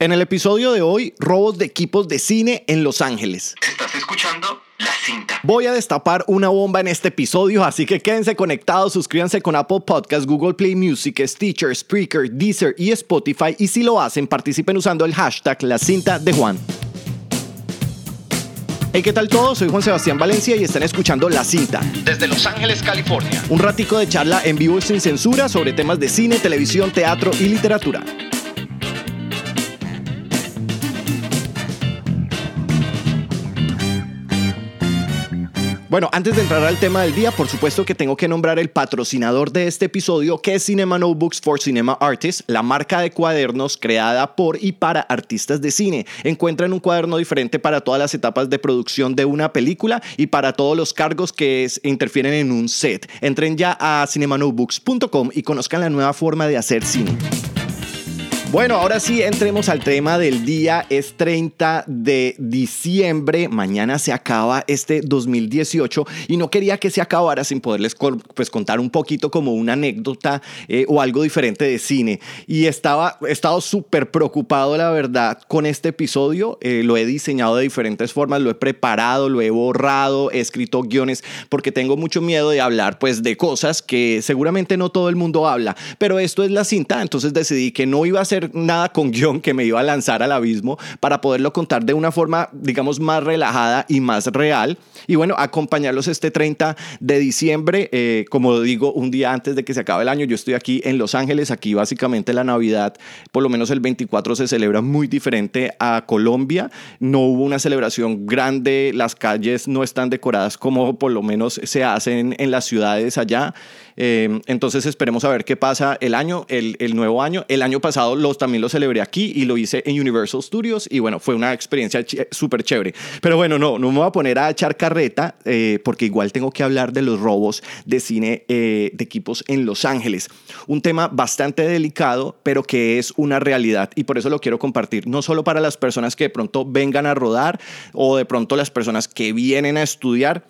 En el episodio de hoy, robos de equipos de cine en Los Ángeles. Estás escuchando La Cinta. Voy a destapar una bomba en este episodio, así que quédense conectados, suscríbanse con Apple Podcasts, Google Play Music, Stitcher, Spreaker, Deezer y Spotify y si lo hacen, participen usando el hashtag La Cinta de Juan. Hey, ¿qué tal todos? Soy Juan Sebastián Valencia y están escuchando La Cinta. Desde Los Ángeles, California. Un ratico de charla en vivo y sin censura sobre temas de cine, televisión, teatro y literatura. Bueno, antes de entrar al tema del día, por supuesto que tengo que nombrar el patrocinador de este episodio, que es Cinema Notebooks for Cinema Artists, la marca de cuadernos creada por y para artistas de cine. Encuentran un cuaderno diferente para todas las etapas de producción de una película y para todos los cargos que interfieren en un set. Entren ya a cinemanotebooks.com y conozcan la nueva forma de hacer cine. Bueno, ahora sí, entremos al tema del día. Es 30 de diciembre. Mañana se acaba este 2018 y no quería que se acabara sin poderles pues, contar un poquito como una anécdota eh, o algo diferente de cine. Y estaba, he estado súper preocupado, la verdad, con este episodio. Eh, lo he diseñado de diferentes formas, lo he preparado, lo he borrado, he escrito guiones porque tengo mucho miedo de hablar pues de cosas que seguramente no todo el mundo habla. Pero esto es la cinta, entonces decidí que no iba a ser nada con guion que me iba a lanzar al abismo para poderlo contar de una forma, digamos, más relajada y más real. Y bueno, acompañarlos este 30 de diciembre, eh, como digo, un día antes de que se acabe el año. Yo estoy aquí en Los Ángeles, aquí básicamente la Navidad, por lo menos el 24 se celebra muy diferente a Colombia. No hubo una celebración grande, las calles no están decoradas como por lo menos se hacen en las ciudades allá. Eh, entonces esperemos a ver qué pasa el año, el, nuevo año. El año pasado los, también lo celebré aquí y lo hice en Universal Studios y bueno, fue una experiencia súper chévere. Pero bueno, no, no me voy a poner a echar carreta eh, porque igual tengo que hablar de los robos de cine eh, de equipos en Los Ángeles. Un tema bastante delicado, pero que es una realidad y por eso lo quiero compartir, no solo para las personas que de pronto vengan a rodar o de pronto las personas que vienen a estudiar,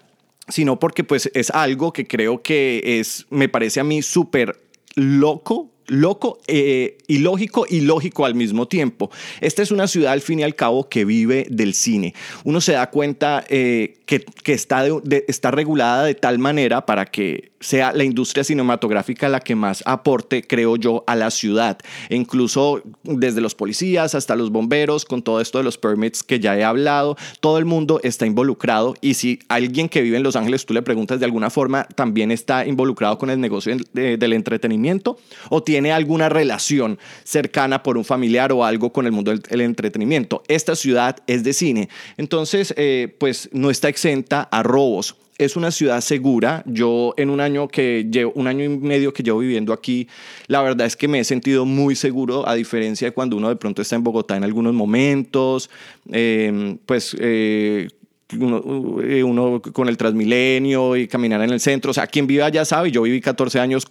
sino porque pues es algo que creo que es, me parece a mí súper loco loco, eh, ilógico y lógico al mismo tiempo. Esta es una ciudad al fin y al cabo que vive del cine. Uno se da cuenta eh, que, está, está regulada de tal manera para que sea la industria cinematográfica la que más aporte, creo yo, a la ciudad. E incluso desde los policías hasta los bomberos, con todo esto de los permits que ya he hablado, todo el mundo está involucrado. Y si alguien que vive en Los Ángeles tú le preguntas de alguna forma, también está involucrado con el negocio del entretenimiento o tiene tiene alguna relación cercana por un familiar o algo con el mundo del entretenimiento. Esta ciudad es de cine, entonces eh, pues no está exenta a robos es una ciudad segura. Yo en un año que llevo, un año y medio que llevo viviendo aquí, la verdad es que me he sentido muy seguro, a diferencia de cuando uno de pronto está en Bogotá en algunos momentos, em, pues eh, eh, uno, con el Transmilenio y caminar en el centro. O sea, quien vive allá sabe, yo viví 14 años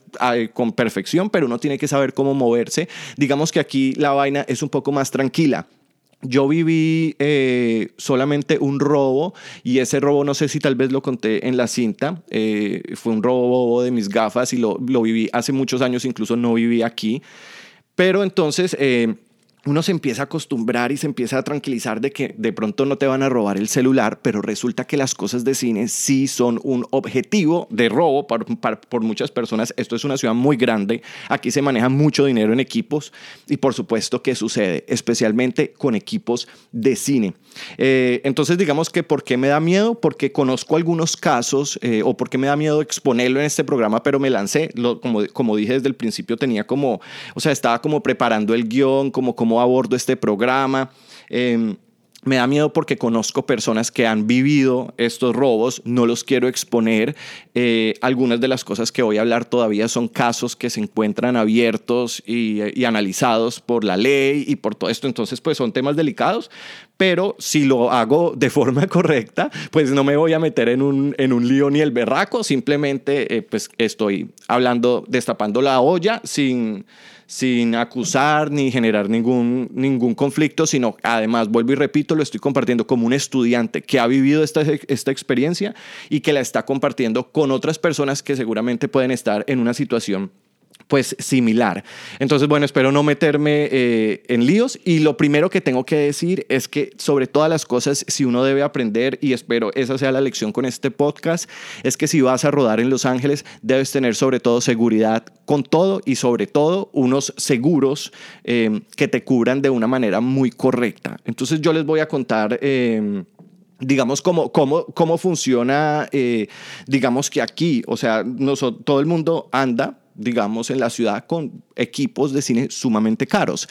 con perfección, pero uno tiene que saber cómo moverse. Digamos que aquí la vaina es un poco más tranquila. Yo viví eh, solamente un robo y ese robo no sé si tal vez lo conté en la cinta. Eh, fue un robo de mis gafas y lo, lo, viví hace muchos años, incluso no viví aquí. Pero entonces uno se empieza a acostumbrar y se empieza a tranquilizar de que de pronto no te van a robar el celular, pero resulta que las cosas de cine sí son un objetivo de robo por, por, muchas personas. Esto es una ciudad muy grande, aquí se maneja mucho dinero en equipos y por supuesto que sucede, especialmente con equipos de cine. Eh, entonces digamos que ¿por qué me da miedo? Porque conozco algunos casos eh, o porque me da miedo exponerlo en este programa, pero me lancé, como, como dije desde el principio, tenía como, o sea, estaba como preparando el guion, como cómo abordo este programa. Em, me da miedo porque conozco personas que han vivido estos robos, no los quiero exponer. Eh, algunas de las cosas que voy a hablar todavía son casos que se encuentran abiertos y, y, analizados por la ley y por todo esto. Entonces, pues son temas delicados, pero si lo hago de forma correcta, pues no me voy a meter en un, en un lío ni el berraco, simplemente eh, pues estoy hablando, destapando la olla sin sin acusar ni generar ningún, ningún conflicto, sino además, vuelvo y repito, lo estoy compartiendo como un estudiante que ha vivido esta, esta experiencia y que la está compartiendo con otras personas que seguramente pueden estar en una situación pues similar. Entonces, bueno, espero no meterme eh, en líos y lo primero que tengo que decir es que sobre todas las cosas, si uno debe aprender, y espero esa sea la lección con este podcast, es que si vas a rodar en Los Ángeles, debes tener sobre todo seguridad con todo y sobre todo unos seguros eh, que te cubran de una manera muy correcta. Entonces yo les voy a contar... Eh, digamos, cómo, cómo, cómo funciona, digamos que aquí, o sea, todo el mundo anda digamos, en la ciudad con equipos de cine sumamente caros.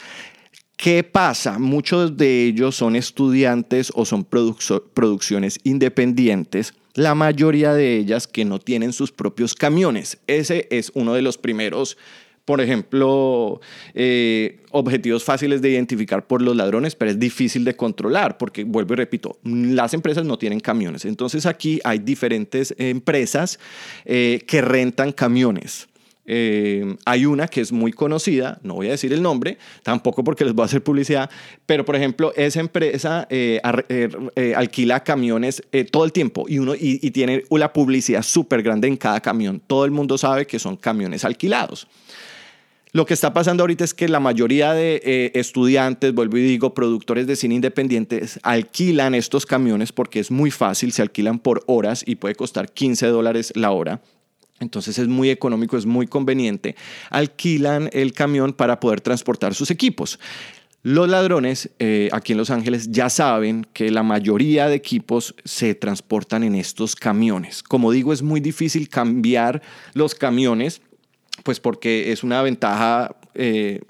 ¿Qué pasa? Muchos de ellos son estudiantes o son producciones independientes, la mayoría de ellas que no tienen sus propios camiones. Ese es uno de los primeros, por ejemplo, eh, objetivos fáciles de identificar por los ladrones, pero es difícil de controlar porque, vuelvo y repito, las empresas no tienen camiones. Entonces aquí hay diferentes empresas eh, que rentan camiones. Eh, hay una que es muy conocida, no voy a decir el nombre, tampoco porque les voy a hacer publicidad, pero por ejemplo, esa empresa eh, eh, alquila camiones todo el tiempo y, uno, y, y tiene una publicidad súper grande en cada camión. Todo el mundo sabe que son camiones alquilados. Lo que está pasando ahorita es que la mayoría de estudiantes, vuelvo y digo, productores de cine independientes, alquilan estos camiones porque es muy fácil, se alquilan por horas y puede costar 15 dólares la hora. Entonces es muy económico, es muy conveniente. Alquilan el camión para poder transportar sus equipos. Los ladrones eh, aquí en Los Ángeles ya saben que la mayoría de equipos se transportan en estos camiones. Como digo, es muy difícil cambiar los camiones, pues porque es una ventaja eh,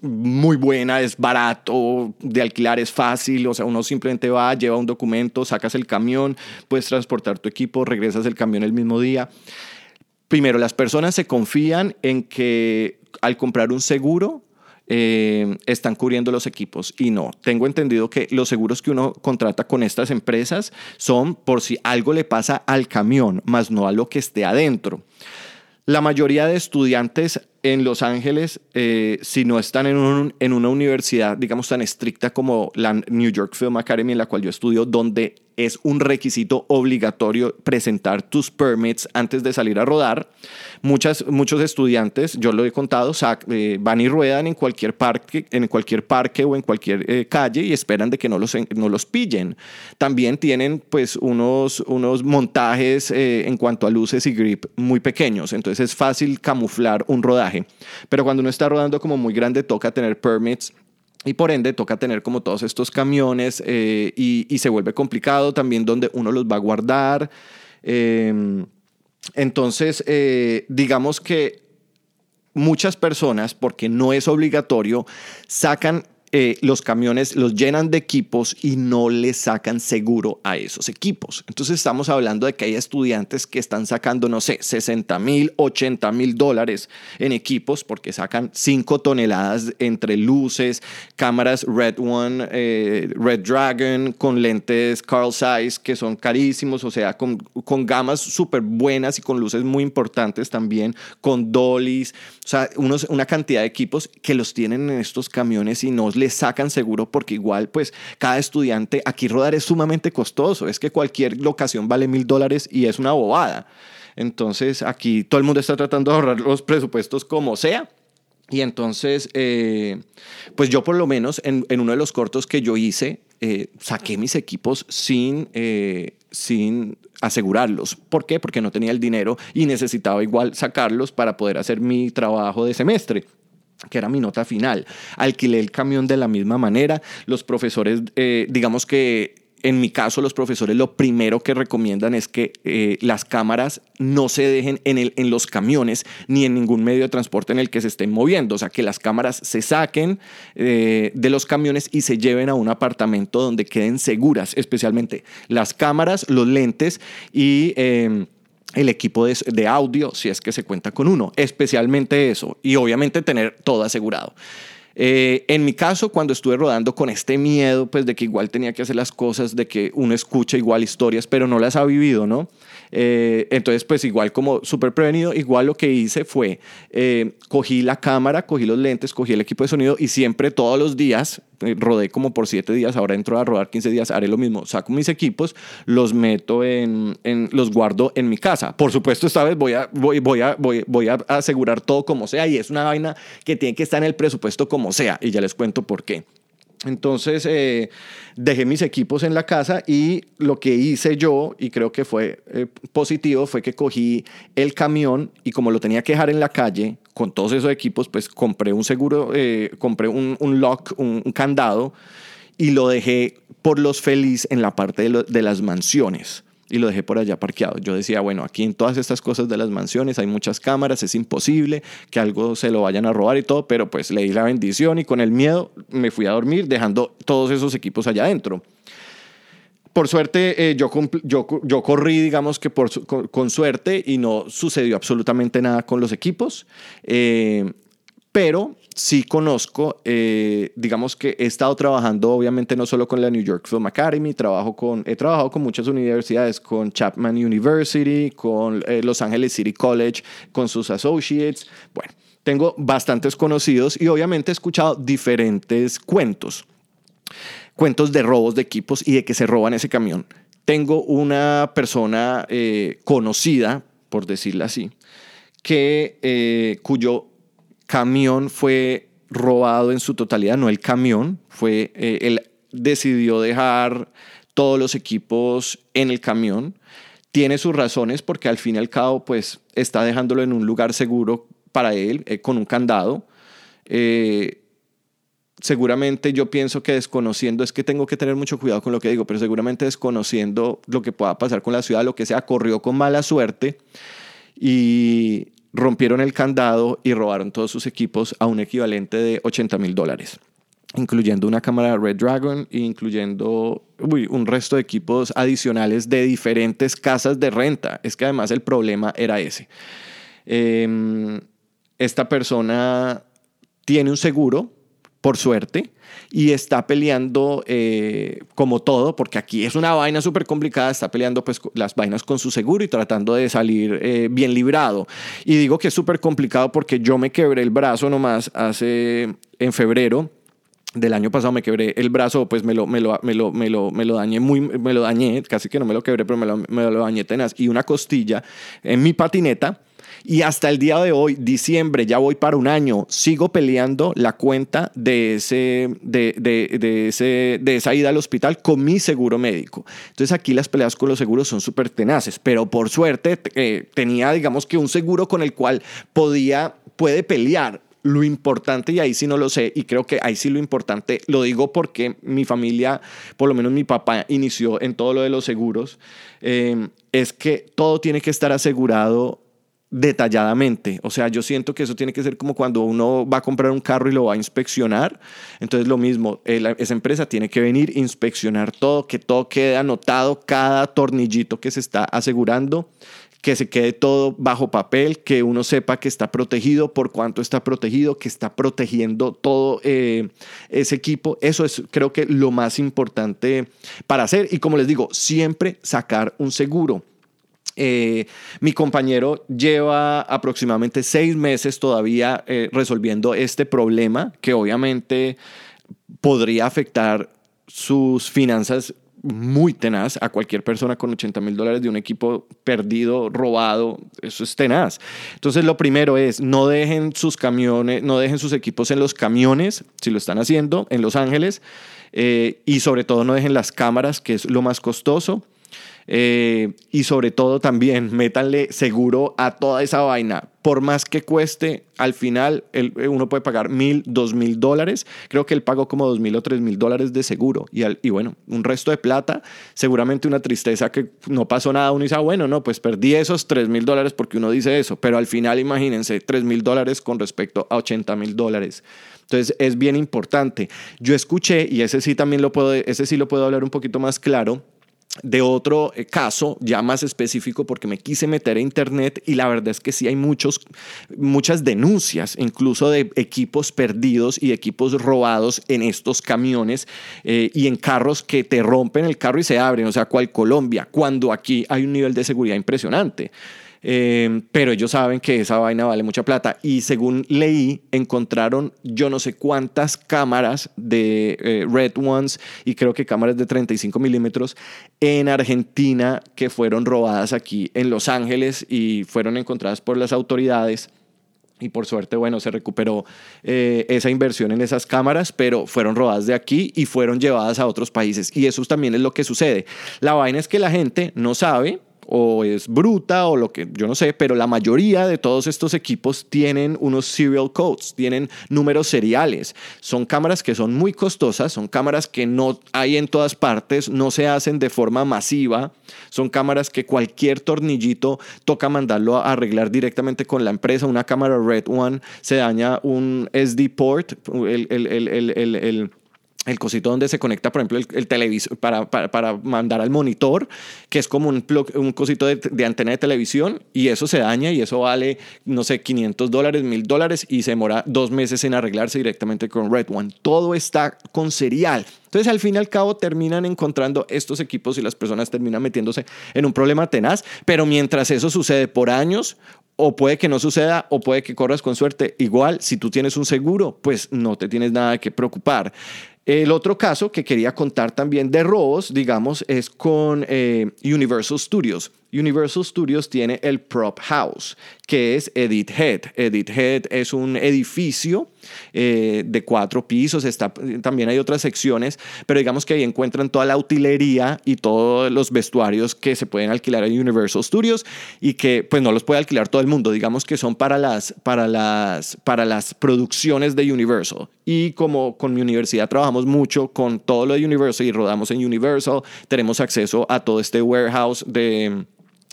muy buena, es barato, de alquilar es fácil, o sea, uno simplemente va, lleva un documento, sacas el camión, puedes transportar tu equipo, regresas el camión el mismo día. Primero, las personas se confían en que al comprar un seguro eh, están cubriendo los equipos y no. Tengo entendido que los seguros que uno contrata con estas empresas son por si algo le pasa al camión, más no a lo que esté adentro. La mayoría de estudiantes en Los Ángeles, eh, si no están en, en, una universidad, digamos, tan estricta como la New York Film Academy, en la cual yo estudio, donde es un requisito obligatorio presentar tus permits antes de salir a rodar. Muchas, muchos estudiantes, yo lo he contado, eh, van y ruedan en cualquier parque, en cualquier parque o en cualquier eh, calle y esperan de que no los, no los pillen. También tienen pues unos, unos montajes eh, en cuanto a luces y grip muy pequeños, entonces es fácil camuflar un rodaje. Pero cuando uno está rodando como muy grande toca tener permits y por ende toca tener como todos estos camiones eh, y, se vuelve complicado también donde uno los va a guardar. Em, entonces, eh, digamos que muchas personas, porque no es obligatorio, sacan eh, los camiones los llenan de equipos y no le sacan seguro a esos equipos. Entonces estamos hablando de que hay estudiantes que están sacando, no sé, 60 mil, 80 mil dólares en equipos porque sacan 5 toneladas entre luces, cámaras Red One, eh, Red Dragon, con lentes Carl Zeiss que son carísimos, o sea, con, con gamas súper buenas y con luces muy importantes también, con dollies, o sea, unos, una cantidad de equipos que los tienen en estos camiones y no le sacan seguro porque igual pues cada estudiante, aquí rodar es sumamente costoso, es que cualquier locación vale mil dólares y es una bobada. Entonces aquí todo el mundo está tratando de ahorrar los presupuestos como sea. Y entonces, eh, pues yo por lo menos en, uno de los cortos que yo hice, eh, saqué mis equipos sin, eh, sin asegurarlos. ¿Por qué? Porque no tenía el dinero y necesitaba igual sacarlos para poder hacer mi trabajo de semestre que era mi nota final. Alquilé el camión de la misma manera. Los profesores, eh, digamos que en mi caso, los profesores lo primero que recomiendan es que eh, las cámaras no se dejen en, el, en los camiones ni en ningún medio de transporte en el que se estén moviendo. O sea, que las cámaras se saquen eh, de los camiones y se lleven a un apartamento donde queden seguras, especialmente las cámaras, los lentes y... Em, el equipo de, audio, si es que se cuenta con uno, especialmente eso, y obviamente tener todo asegurado. Eh, en mi caso, cuando estuve rodando con este miedo, pues de que igual tenía que hacer las cosas, de que uno escucha igual historias, pero no las ha vivido, ¿no? Eh, entonces, pues igual como súper prevenido, igual lo que hice fue, eh, cogí la cámara, cogí los lentes, cogí el equipo de sonido y siempre todos los días, eh, rodé como por siete días, ahora entro a rodar 15 días, haré lo mismo, saco mis equipos, los meto en, los guardo en mi casa. Por supuesto, esta vez voy a, voy, voy, a, voy a asegurar todo como sea y es una vaina que tiene que estar en el presupuesto como sea y ya les cuento por qué. Entonces eh, dejé mis equipos en la casa y lo que hice yo, y creo que fue eh, positivo, fue que cogí el camión y como lo tenía que dejar en la calle con todos esos equipos, pues compré un seguro, eh, compré un, un lock, un, candado y lo dejé por los feliz en la parte de las mansiones y lo dejé por allá parqueado. Yo decía, bueno, aquí en todas estas cosas de las mansiones hay muchas cámaras, es imposible que algo se lo vayan a robar y todo, pero pues le di la bendición y con el miedo me fui a dormir dejando todos esos equipos allá adentro. Por suerte, eh, yo, yo, corrí, digamos que por, con, con, suerte y no sucedió absolutamente nada con los equipos. Eh, pero sí conozco, eh, digamos que he estado trabajando obviamente no solo con la New York Film Academy, trabajo con, he trabajado con muchas universidades, con Chapman University, con eh, Los Angeles City College, con sus associates. Bueno, tengo bastantes conocidos y obviamente he escuchado diferentes cuentos, cuentos de robos de equipos y de que se roban ese camión. Tengo una persona eh, conocida, por decirlo así, que, eh, cuyo camión fue robado en su totalidad, no el camión, fue, eh, él decidió dejar todos los equipos en el camión. Tiene sus razones porque al fin y al cabo pues está dejándolo en un lugar seguro para él, eh, con un candado. Eh, seguramente yo pienso que desconociendo, es que tengo que tener mucho cuidado con lo que digo, pero seguramente desconociendo lo que pueda pasar con la ciudad, lo que sea, corrió con mala suerte y rompieron el candado y robaron todos sus equipos a un equivalente de 80 mil dólares, incluyendo una cámara Red Dragon e incluyendo uy, un resto de equipos adicionales de diferentes casas de renta. Es que además el problema era ese. Eh, esta persona tiene un seguro, por suerte, y está peleando eh, como todo, porque aquí es una vaina súper complicada, está peleando pues las vainas con su seguro y tratando de salir eh, bien librado. Y digo que es súper complicado porque yo me quebré el brazo nomás hace en febrero del año pasado me quebré el brazo, pues me lo, me lo, me lo, me lo, me dañé muy, me lo dañé, casi que no me lo quebré, pero me lo, me lo dañé tenaz, y una costilla en mi patineta y hasta el día de hoy, diciembre, ya voy para un año, sigo peleando la cuenta de, ese, de, de, de, ese, de esa ida al hospital con mi seguro médico. Entonces aquí las peleas con los seguros son súper tenaces, pero por suerte eh, tenía, digamos que un seguro con el cual podía, puede pelear lo importante, y ahí sí no lo sé, y creo que ahí sí lo importante, lo digo porque mi familia, por lo menos mi papá, inició en todo lo de los seguros, eh, es que todo tiene que estar asegurado detalladamente. O sea, yo siento que eso tiene que ser como cuando uno va a comprar un carro y lo va a inspeccionar. Entonces lo mismo, esa empresa tiene que venir, inspeccionar todo, que todo quede anotado, cada tornillito que se está asegurando, que se quede todo bajo papel, que uno sepa que está protegido, por cuánto está protegido, que está protegiendo todo eh, ese equipo. Eso es creo que lo más importante para hacer. Y como les digo, siempre sacar un seguro eh, mi compañero lleva aproximadamente seis meses todavía eh, resolviendo este problema que obviamente podría afectar sus finanzas muy tenaz a cualquier persona con 80 mil dólares de un equipo perdido, robado, eso es tenaz. Entonces lo primero es no dejen sus camiones, no dejen sus equipos en los camiones, si lo están haciendo, en Los Ángeles, eh, y sobre todo no dejen las cámaras, que es lo más costoso. Eh, y sobre todo también métanle seguro a toda esa vaina. Por más que cueste, al final el, uno puede pagar mil, dos mil dólares. Creo que él pagó como dos mil o tres mil dólares de seguro. Y, al, y bueno, un resto de plata, seguramente una tristeza que no pasó nada. Uno dice, ah, bueno, no, pues perdí esos tres mil dólares porque uno dice eso. Pero al final, imagínense, tres mil dólares con respecto a 80 mil dólares. Entonces es bien importante. Yo escuché, y ese sí también lo puedo, ese sí lo puedo hablar un poquito más claro, de otro eh, caso ya más específico porque me quise meter a internet y la verdad es que sí hay muchos, muchas denuncias, incluso de equipos perdidos y equipos robados en estos camiones eh, y en carros que te rompen el carro y se abren, o sea, cual Colombia, cuando aquí hay un nivel de seguridad impresionante. Eh, pero ellos saben que esa vaina vale mucha plata. Y según leí, encontraron yo no sé cuántas cámaras de eh, Red Ones y creo que cámaras de 35 milímetros en Argentina que fueron robadas aquí en Los Ángeles y fueron encontradas por las autoridades. Y por suerte, bueno, se recuperó eh, esa inversión en esas cámaras, pero fueron robadas de aquí y fueron llevadas a otros países. Y eso también es lo que sucede. La vaina es que la gente no sabe, o es bruta o lo que yo no sé, pero la mayoría de todos estos equipos tienen unos serial codes, tienen números seriales. Son cámaras que son muy costosas, son cámaras que no hay en todas partes, no se hacen de forma masiva, son cámaras que cualquier tornillito toca mandarlo a arreglar directamente con la empresa. Una cámara Red One se daña un SD port, el, el, el, el cosito donde se conecta, por ejemplo, el, televisor para, para, mandar al monitor, que es como un, un cosito de, antena de televisión, y eso se daña y eso vale, no sé, 500 dólares, 1000 dólares, y se demora dos meses en arreglarse directamente con Red One. Todo está con serial. Entonces, al fin y al cabo, terminan encontrando estos equipos y las personas terminan metiéndose en un problema tenaz, pero mientras eso sucede por años, o puede que no suceda, o puede que corras con suerte. Igual, si tú tienes un seguro, pues no te tienes nada que preocupar. El otro caso que quería contar también de robos, digamos, es con eh, Universal Studios. Universal Studios tiene el Prop House, que es Edit Head. Edit Head es un edificio eh, de cuatro pisos, está, también hay otras secciones, pero digamos que ahí encuentran toda la utilería y todos los vestuarios que se pueden alquilar en Universal Studios y que pues no los puede alquilar todo el mundo, digamos que son para las, para las, para las producciones de Universal. Y como con mi universidad trabajamos mucho con todo lo de Universal y rodamos en Universal, tenemos acceso a todo este warehouse de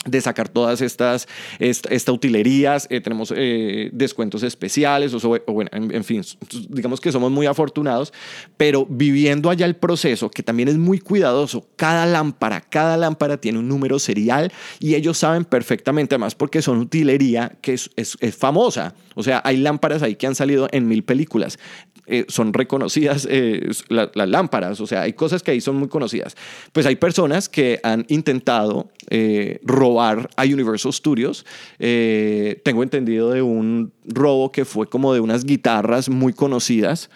de sacar todas estas esta, utilerías, eh, tenemos eh, descuentos especiales, o, bueno, en, fin, digamos que somos muy afortunados, pero viviendo allá el proceso, que también es muy cuidadoso, cada lámpara, cada lámpara tiene un número serial y ellos saben perfectamente, además porque son utilería que es, es, es famosa, o sea, hay lámparas ahí que han salido en mil películas, eh, son reconocidas eh, las lámparas, o sea, hay cosas que ahí son muy conocidas. Pues hay personas que han intentado eh, robar a Universal Studios. tengo entendido de un robo que fue como de unas guitarras muy conocidas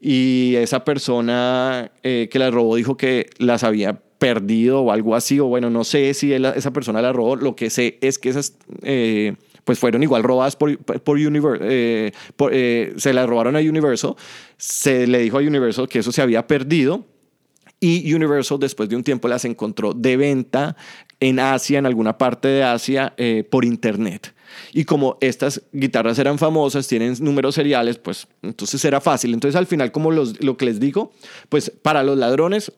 y esa persona que las robó dijo que las había perdido o algo así, o bueno, no sé si esa persona la robó, lo que sé es que esas pues fueron igual robadas por, por Universal, eh, eh, se las robaron a Universal, se le dijo a Universal que eso se había perdido y Universal después de un tiempo las encontró de venta en Asia, en alguna parte de Asia, eh, por internet. Y como estas guitarras eran famosas, tienen números seriales, pues entonces era fácil. Entonces al final, como lo que les digo, pues para los ladrones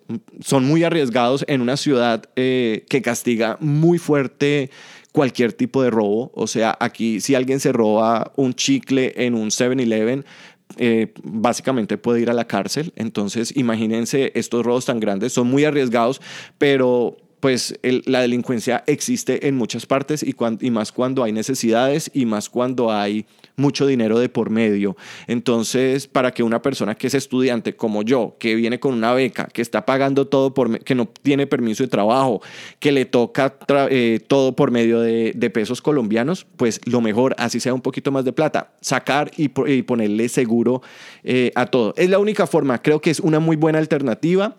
son muy arriesgados en una ciudad que castiga muy fuerte cualquier tipo de robo. O sea, aquí si alguien se roba un chicle en un 7-Eleven, eh, básicamente puede ir a la cárcel. Entonces, imagínense estos robos tan grandes, son muy arriesgados, pero pues la delincuencia existe en muchas partes y, y más cuando hay necesidades y más cuando hay mucho dinero de por medio. Entonces, para que una persona que es estudiante como yo, que viene con una beca, que está pagando todo por, que no tiene permiso de trabajo, que le toca eh, todo por medio de, pesos colombianos, pues lo mejor, así sea un poquito más de plata, sacar y, ponerle seguro eh, a todo. Es la única forma, creo que es una muy buena alternativa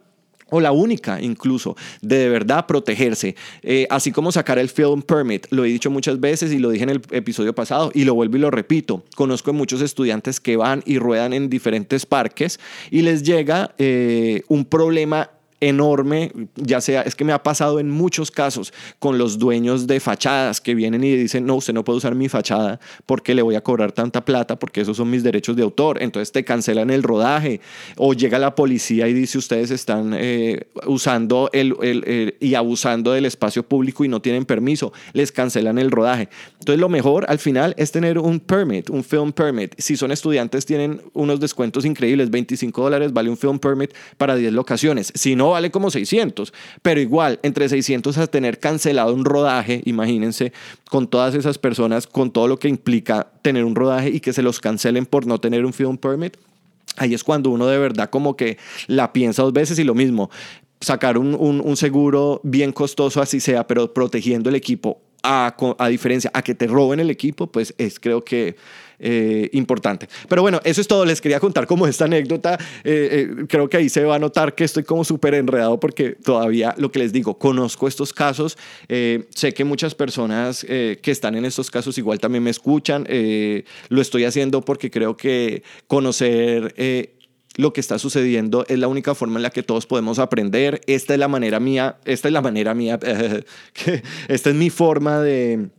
o la única incluso, de de verdad protegerse. Eh, así como sacar el film permit, lo he dicho muchas veces y lo dije en el episodio pasado y lo vuelvo y lo repito. Conozco muchos estudiantes que van y ruedan en diferentes parques y les llega eh, un problema enorme, ya sea, es que me ha pasado en muchos casos con los dueños de fachadas que vienen y dicen, no, usted no puede usar mi fachada porque le voy a cobrar tanta plata porque esos son mis derechos de autor, entonces te cancelan el rodaje o llega la policía y dice ustedes están eh, usando el, el, y abusando del espacio público y no tienen permiso, les cancelan el rodaje. Entonces lo mejor al final es tener un permit, un film permit. Si son estudiantes tienen unos descuentos increíbles, 25 dólares vale un film permit para 10 locaciones. Si no, vale como 600, pero igual, entre 600 a tener cancelado un rodaje, imagínense, con todas esas personas, con todo lo que implica tener un rodaje y que se los cancelen por no tener un film permit, ahí es cuando uno de verdad como que la piensa dos veces y lo mismo, sacar un, un, seguro bien costoso así sea, pero protegiendo el equipo, a, a diferencia a que te roben el equipo, pues es creo que eh, importante. Pero bueno, eso es todo. Les quería contar como esta anécdota. Eh, eh, creo que ahí se va a notar que estoy como súper enredado porque todavía lo que les digo, conozco estos casos. sé que muchas personas que están en estos casos igual también me escuchan. lo estoy haciendo porque creo que conocer lo que está sucediendo es la única forma en la que todos podemos aprender. Esta es la manera mía, esta es la manera mía, esta es mi forma de,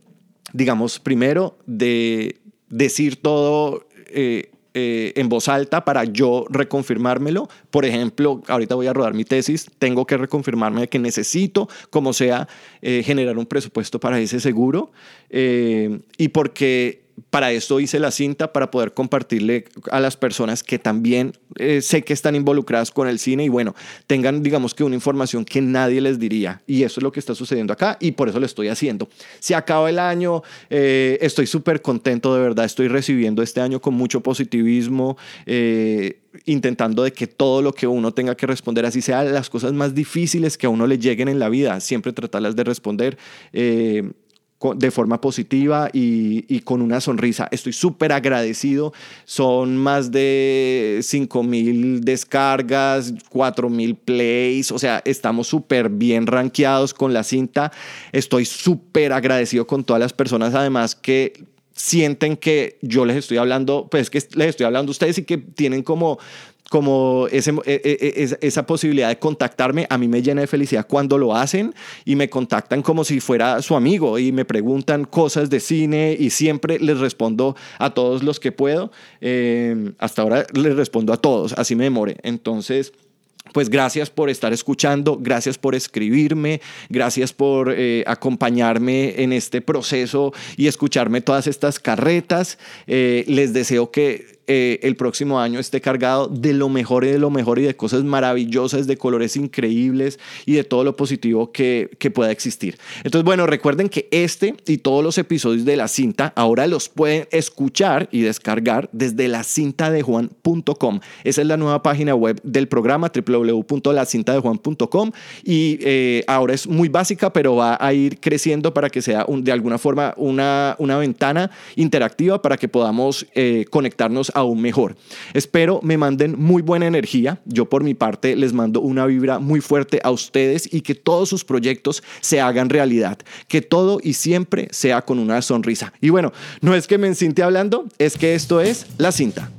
digamos, primero, de decir todo eh, eh, en voz alta para yo reconfirmármelo. Por ejemplo, ahorita voy a rodar mi tesis, tengo que reconfirmarme que necesito, como sea, eh, generar un presupuesto para ese seguro y porque para esto hice la cinta, para poder compartirle a las personas que también eh, sé que están involucradas con el cine y bueno, tengan digamos que una información que nadie les diría. Y eso es lo que está sucediendo acá y por eso lo estoy haciendo. Se acaba el año, eh, estoy súper contento de verdad, estoy recibiendo este año con mucho positivismo. Eh, intentando de que todo lo que uno tenga que responder, así sea las cosas más difíciles que a uno le lleguen en la vida, siempre tratarlas de responder de forma positiva y, con una sonrisa. Estoy súper agradecido. Son más de 5 mil descargas, 4 mil plays. O sea, estamos súper bien rankeados con la cinta. Estoy súper agradecido con todas las personas, además que sienten que yo les estoy hablando, pues que les estoy hablando a ustedes y que tienen como como e, e, e, esa posibilidad de contactarme, a mí me llena de felicidad cuando lo hacen y me contactan como si fuera su amigo y me preguntan cosas de cine y siempre les respondo a todos los que puedo. Eh, hasta ahora les respondo a todos, así me demore. Entonces pues gracias por estar escuchando, gracias por escribirme, gracias por eh, acompañarme en este proceso y escucharme todas estas carretas. Eh, les deseo que eh, el próximo año esté cargado de lo mejor y de lo mejor y de cosas maravillosas, de colores increíbles y de todo lo positivo que, que pueda existir. Entonces, bueno, recuerden que este y todos los episodios de la cinta ahora los pueden escuchar y descargar desde la lacintadejuan.com. Esa es la nueva página web del programa www.lacintadejuan.com y eh, ahora es muy básica, pero va a ir creciendo para que sea de alguna forma una, una ventana interactiva para que podamos eh, conectarnos aún mejor. Espero me manden muy buena energía. Yo por mi parte les mando una vibra muy fuerte a ustedes y que todos sus proyectos se hagan realidad. Que todo y siempre sea con una sonrisa. Y bueno, no es que me encinte hablando, es que esto es la cinta.